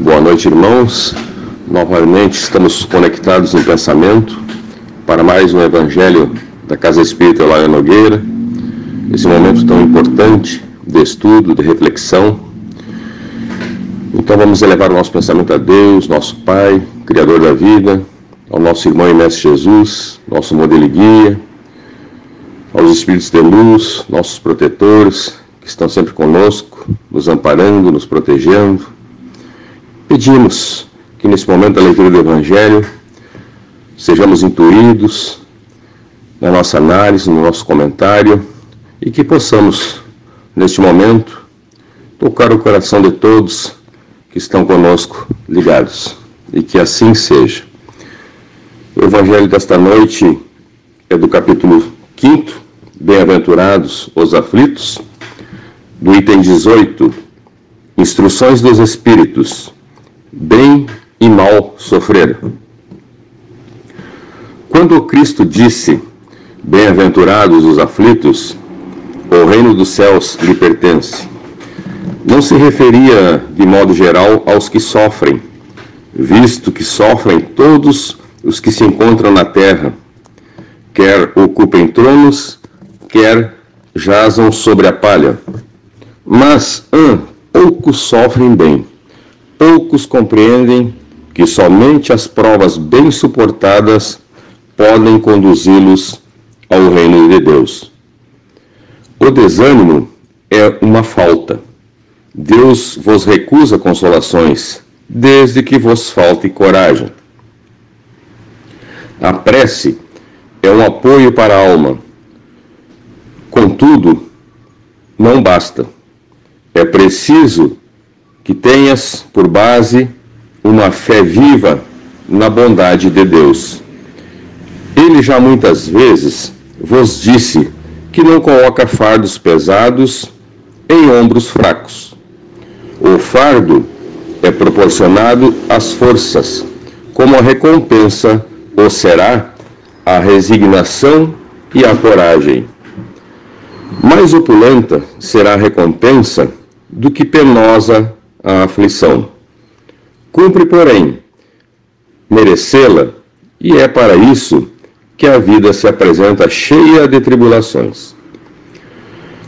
Boa noite, irmãos. Novamente estamos conectados no pensamento para mais um Evangelho da Casa Espírita Laia Nogueira. Esse momento tão importante de estudo, de reflexão. Então vamos elevar o nosso pensamento a Deus, nosso Pai, Criador da vida, ao nosso irmão e mestre Jesus, nosso modelo e guia, aos Espíritos de luz, nossos protetores, que estão sempre conosco, nos amparando, nos protegendo. Pedimos que nesse momento da leitura do Evangelho sejamos intuídos na nossa análise, no nosso comentário e que possamos, neste momento, tocar o coração de todos que estão conosco ligados e que assim seja. O Evangelho desta noite é do capítulo 5, Bem-aventurados os aflitos, do item 18, Instruções dos Espíritos, bem e mal sofrer. Quando Cristo disse, Bem-aventurados os aflitos, o reino dos céus lhe pertence, não se referia de modo geral aos que sofrem, visto que sofrem todos os que se encontram na terra, quer ocupem tronos, quer jazam sobre a palha. Mas, hum, poucos sofrem bem, poucos compreendem que somente as provas bem suportadas podem conduzi-los ao reino de Deus. O desânimo é uma falta. Deus vos recusa consolações, desde que vos falte coragem. A prece é um apoio para a alma Contudo, não basta. É preciso que tenhas por base uma fé viva na bondade de Deus. Ele já muitas vezes vos disse que não coloca fardos pesados em ombros fracos. O fardo é proporcionado às forças, como a recompensa o será a resignação e a coragem. Mais opulenta será a recompensa do que penosa a aflição. Cumpre, porém, merecê-la, e é para isso que a vida se apresenta cheia de tribulações.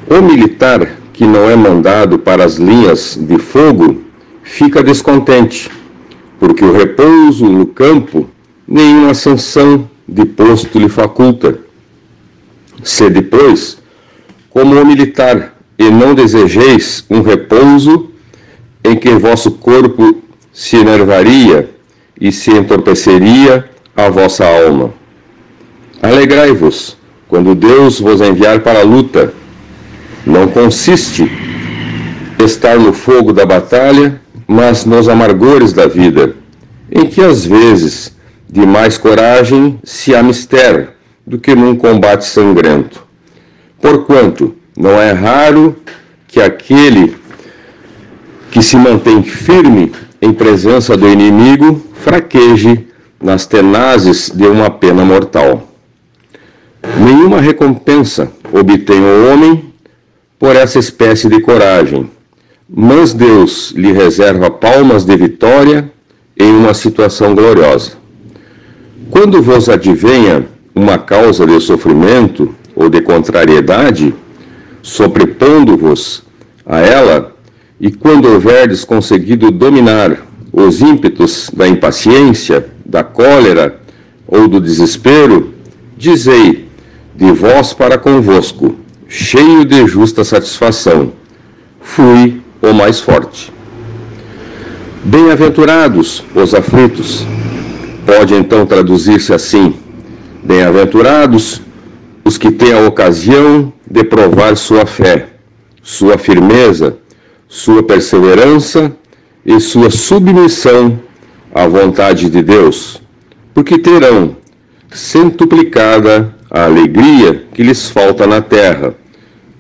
O militar que não é mandado para as linhas de fogo fica descontente, porque o repouso no campo nenhuma ascensão de posto lhe faculta. Se depois como o militar, e não desejeis um repouso em que vosso corpo se enervaria e se entorpeceria a vossa alma. Alegrai-vos quando Deus vos enviar para a luta. Não consiste estar no fogo da batalha, mas nos amargores da vida, em que às vezes de mais coragem se há mistério do que num combate sangrento. Porquanto não é raro que aquele que se mantém firme em presença do inimigo fraqueje nas tenazes de uma pena mortal. Nenhuma recompensa obtém o homem por essa espécie de coragem, mas Deus lhe reserva palmas de vitória em uma situação gloriosa. Quando vos advenha uma causa de sofrimento, ou de contrariedade, sobrepondo-vos a ela, e quando houverdes conseguido dominar os ímpetos da impaciência, da cólera ou do desespero, dizei de vós para convosco, cheio de justa satisfação: fui o mais forte. Bem-aventurados os aflitos. Pode então traduzir-se assim: Bem-aventurados os que têm a ocasião de provar sua fé, sua firmeza, sua perseverança e sua submissão à vontade de Deus, porque terão centuplicada a alegria que lhes falta na terra,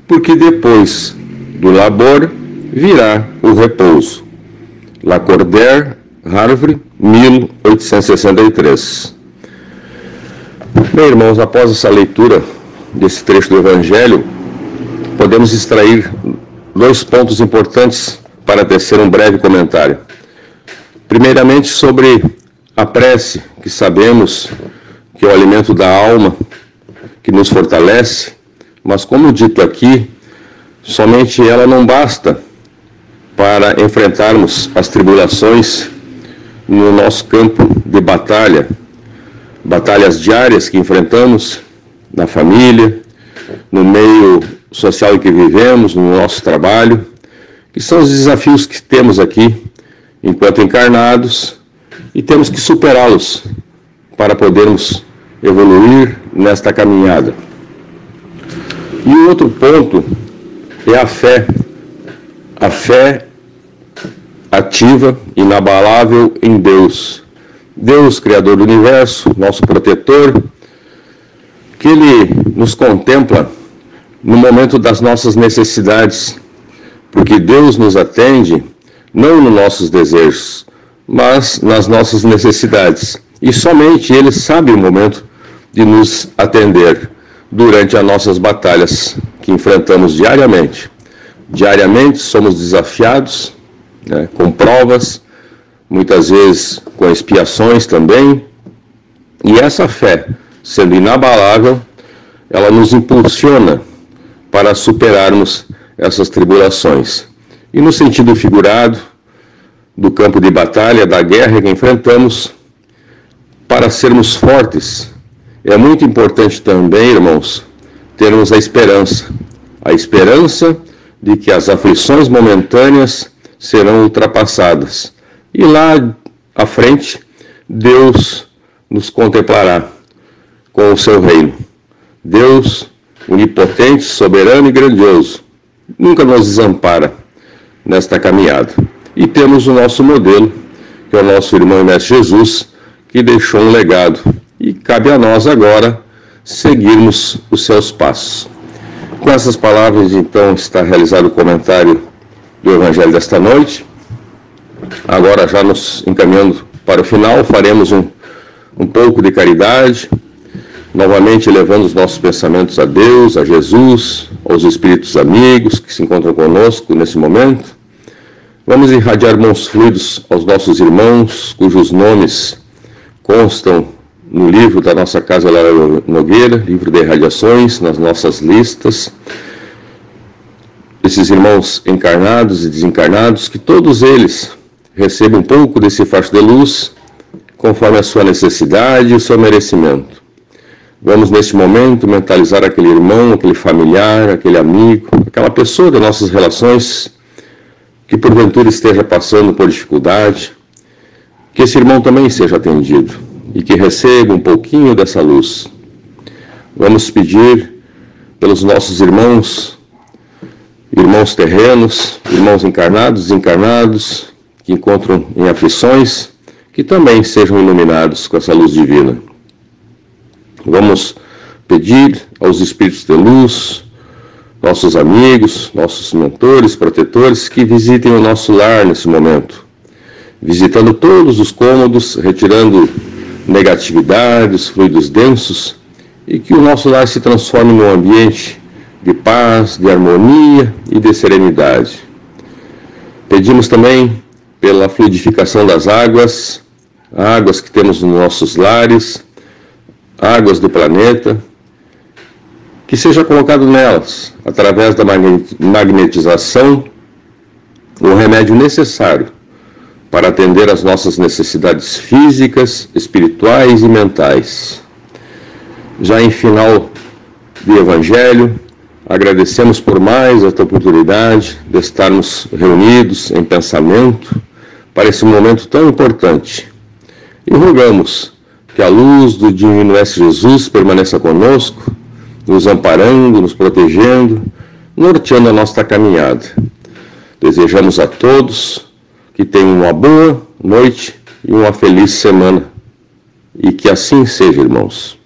porque depois do labor virá o repouso. Lacordaire, Harvard, 1863. Bem, irmãos, após essa leitura desse trecho do Evangelho, podemos extrair dois pontos importantes para tecer um breve comentário. Primeiramente, sobre a prece, que sabemos que é o alimento da alma, que nos fortalece, mas, como dito aqui, somente ela não basta para enfrentarmos as tribulações no nosso campo de batalha, batalhas diárias que enfrentamos na família, no meio social em que vivemos, no nosso trabalho, que são os desafios que temos aqui enquanto encarnados e temos que superá-los para podermos evoluir nesta caminhada. E o outro ponto é a fé. A fé ativa, inabalável em Deus. Deus, Criador do universo, nosso protetor, que Ele nos contempla no momento das nossas necessidades, porque Deus nos atende não nos nossos desejos, mas nas nossas necessidades. E somente Ele sabe o momento de nos atender durante as nossas batalhas que enfrentamos diariamente. Diariamente somos desafiados né, com provas, muitas vezes com expiações também. E essa fé, sendo inabalável, ela nos impulsiona para superarmos essas tribulações. E no sentido figurado, do campo de batalha, da guerra que enfrentamos, para sermos fortes, é muito importante também, irmãos, termos a esperança. A esperança de que as aflições momentâneas serão ultrapassadas. E lá à frente, Deus nos contemplará com o seu reino. Deus, onipotente, soberano e grandioso, nunca nos desampara nesta caminhada. E temos o nosso modelo, que é o nosso irmão Mestre Jesus, que deixou um legado. E cabe a nós agora seguirmos os seus passos. Com essas palavras, então, está realizado o comentário do Evangelho desta noite. Agora, já nos encaminhando para o final, faremos um, um pouco de caridade, novamente elevando os nossos pensamentos a Deus, a Jesus, aos espíritos amigos que se encontram conosco nesse momento. Vamos irradiar bons fluidos aos nossos irmãos, cujos nomes constam no livro da nossa casa Lara Nogueira, livro de irradiações, nas nossas listas. Esses irmãos encarnados e desencarnados, que todos eles recebam um pouco desse facho de luz, conforme a sua necessidade e o seu merecimento. Vamos, neste momento, mentalizar aquele irmão, aquele familiar, aquele amigo, aquela pessoa das nossas relações que porventura esteja passando por dificuldade, que esse irmão também seja atendido e que receba um pouquinho dessa luz. Vamos pedir pelos nossos irmãos, irmãos terrenos, irmãos encarnados, desencarnados, que encontram em aflições, que também sejam iluminados com essa luz divina. Vamos pedir aos espíritos de luz, nossos amigos, nossos mentores, protetores, que visitem o nosso lar nesse momento, visitando todos os cômodos, retirando negatividades, fluidos densos, e que o nosso lar se transforme num ambiente de paz, de harmonia e de serenidade. Pedimos também pela fluidificação das águas, águas que temos nos nossos lares, águas do planeta, que seja colocado nelas, através da magnetização, o remédio necessário para atender às nossas necessidades físicas, espirituais e mentais. Já em final do Evangelho, agradecemos por mais esta oportunidade de estarmos reunidos em pensamento para esse momento tão importante. E rogamos que a luz do Divino Mestre Jesus permaneça conosco, nos amparando, nos protegendo, norteando a nossa caminhada. Desejamos a todos que tenham uma boa noite e uma feliz semana. E que assim seja, irmãos.